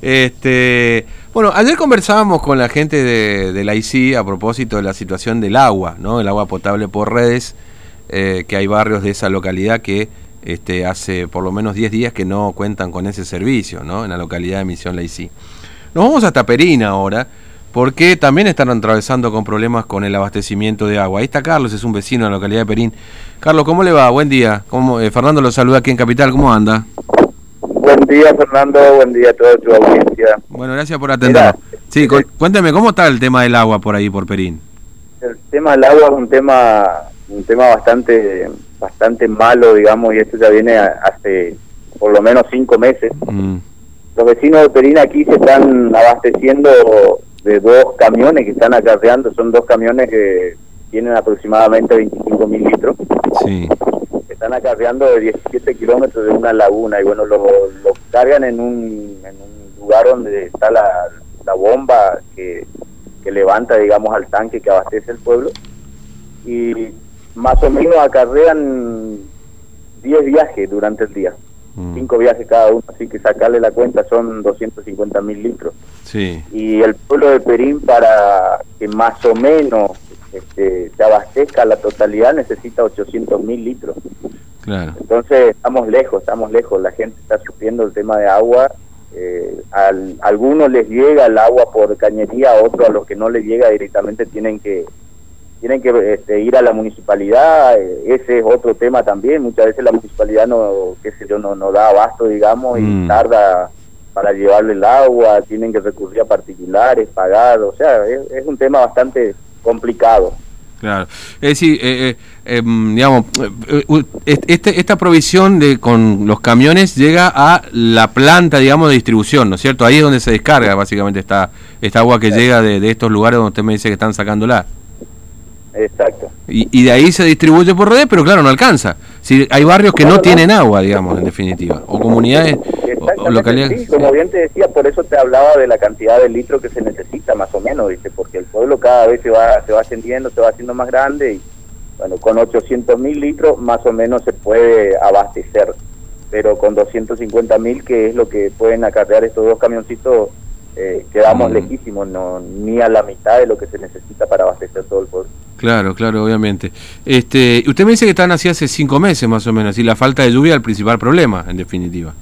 Este, bueno, ayer conversábamos con la gente de, de, la ICI a propósito de la situación del agua, ¿no? El agua potable por redes, eh, que hay barrios de esa localidad que este, hace por lo menos 10 días que no cuentan con ese servicio, ¿no? En la localidad de Misión La ICI. Nos vamos hasta Perín ahora, porque también están atravesando con problemas con el abastecimiento de agua. Ahí está Carlos, es un vecino de la localidad de Perín. Carlos, ¿cómo le va? Buen día. ¿Cómo, eh, Fernando lo saluda aquí en Capital, ¿cómo anda? Buen día, Fernando. Buen día a toda tu audiencia. Bueno, gracias por atender. Sí, cu cuéntame, ¿cómo está el tema del agua por ahí, por Perín? El tema del agua es un tema un tema bastante bastante malo, digamos, y esto ya viene hace por lo menos cinco meses. Mm. Los vecinos de Perín aquí se están abasteciendo de dos camiones que están acarreando, son dos camiones que tienen aproximadamente 25 mil litros. Sí están acarreando de 17 kilómetros de una laguna y bueno, lo, lo cargan en un, en un lugar donde está la, la bomba que, que, levanta, digamos, al tanque que abastece el pueblo y más o menos acarrean 10 viajes durante el día. 5 mm. viajes cada uno, así que sacarle la cuenta son 250 mil litros. Sí. Y el pueblo de Perín para que más o menos este, se abastezca la totalidad necesita 800 mil litros. Claro. Entonces estamos lejos, estamos lejos, la gente está sufriendo el tema de agua, eh, a algunos les llega el agua por cañería, a otros a los que no les llega directamente tienen que tienen que este, ir a la municipalidad, eh, ese es otro tema también, muchas veces la municipalidad no, qué sé yo, no, no da abasto, digamos, y mm. tarda para llevarle el agua, tienen que recurrir a particulares, pagar, o sea, es un tema bastante complicado. Claro. Es decir, eh, eh, em, digamos, eh, este, esta provisión de con los camiones llega a la planta, digamos, de distribución, ¿no es cierto? Ahí es donde se descarga básicamente esta, esta agua que llega de, de, estos lugares donde usted me dice que están sacándola. Exacto. Y, y de ahí se distribuye por redes, pero claro, no alcanza. Si hay barrios que no, tienen agua, digamos, en definitiva, o comunidades o. Sí, como bien te decía, por eso te hablaba de la cantidad de litros que se necesita, más o menos, ¿viste? porque el pueblo cada vez se va, se va ascendiendo, se va haciendo más grande y, bueno, con 800 mil litros más o menos se puede abastecer, pero con 250 mil, que es lo que pueden acarrear estos dos camioncitos, eh, quedamos mm. lejísimos, no, ni a la mitad de lo que se necesita para abastecer todo el pueblo. Claro, claro, obviamente. Este, usted me dice que están así hace cinco meses más o menos, y la falta de lluvia es el principal problema, en definitiva.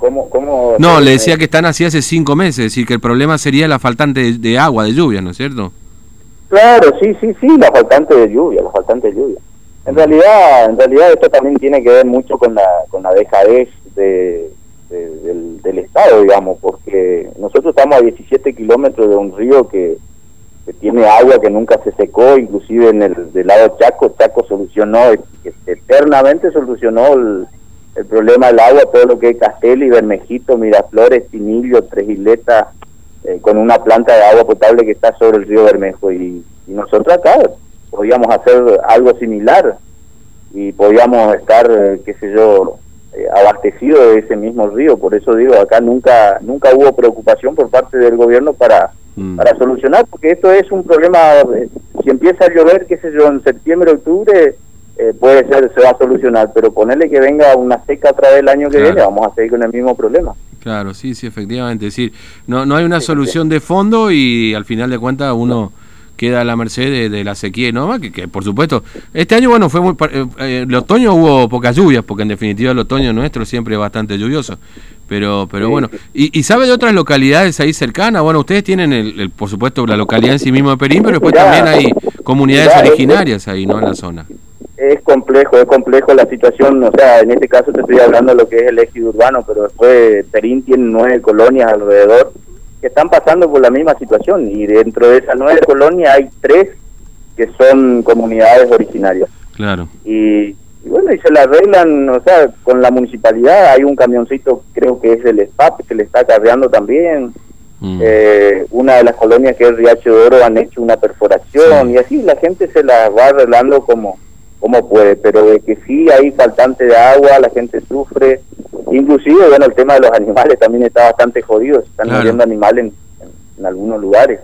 ¿Cómo, cómo no, le decía que están así hace cinco meses, es decir, que el problema sería la faltante de, agua, de lluvia, ¿no es cierto? Claro, sí, sí, sí, la faltante de lluvia, la faltante de lluvia. En realidad, en realidad esto también tiene que ver mucho con la, con la dejadez de, del, del Estado, digamos, porque nosotros estamos a 17 kilómetros de un río que tiene agua que nunca se secó, inclusive en el del lado Chaco, Chaco solucionó, eternamente solucionó el, problema del agua, todo lo que es Castel y Bermejito, Miraflores, Tinillo, Tres Isletas, eh, con una planta de agua potable que está sobre el río Bermejo. Y, nosotros acá podíamos hacer algo similar y podíamos estar, eh, qué sé yo, eh, abastecido de ese mismo río. Por eso digo, acá nunca, nunca hubo preocupación por parte del gobierno para Mm. para solucionar, porque esto es un problema, si empieza a llover, qué sé yo, en septiembre, octubre, eh, puede ser, se va a solucionar, pero ponerle que venga una seca otra vez el año que viene, vamos a seguir con el mismo problema. Claro, sí, sí, efectivamente. Es decir, no, no hay una solución de fondo y al final de cuentas uno queda a la merced de, la sequía no que, que, por supuesto, este año, bueno, fue muy. Eh, el otoño hubo pocas lluvias, porque en definitiva el otoño nuestro siempre es bastante lluvioso. Pero, pero bueno, ¿Y, sabe de otras localidades ahí cercanas? Bueno, ustedes tienen, el, por supuesto, la localidad en sí mismo de Perín, pero después también hay comunidades originarias ahí, ¿no? En la zona. Es complejo, es complejo la situación, o sea, en este caso te estoy hablando de lo que es el eje urbano, pero después Perín tiene nueve colonias alrededor que están pasando por la misma situación y dentro de esas nueve colonias hay tres que son comunidades originarias. Claro. Y y bueno, y se la arreglan, o sea, con la municipalidad, hay un camioncito, creo que es el SPAP, que le está cargando también. Mm. Eh, una de las colonias que es Riacho de Oro han hecho una perforación y así la gente se la va arreglando como, como puede, pero de que sí hay faltante de agua, la gente sufre, inclusive, bueno, el tema de los animales también está bastante jodido, están muriendo animales en, algunos lugares.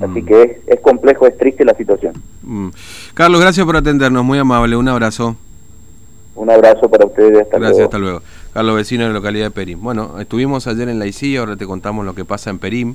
Así mm. que es, es, complejo, es triste la situación. Mm. Carlos, gracias por atendernos, muy amable, un abrazo. Un abrazo para ustedes. Hasta Gracias, hasta luego. a los vecinos de la localidad de Perim. Bueno, estuvimos ayer en la ICI, ahora te contamos lo que pasa en Perim.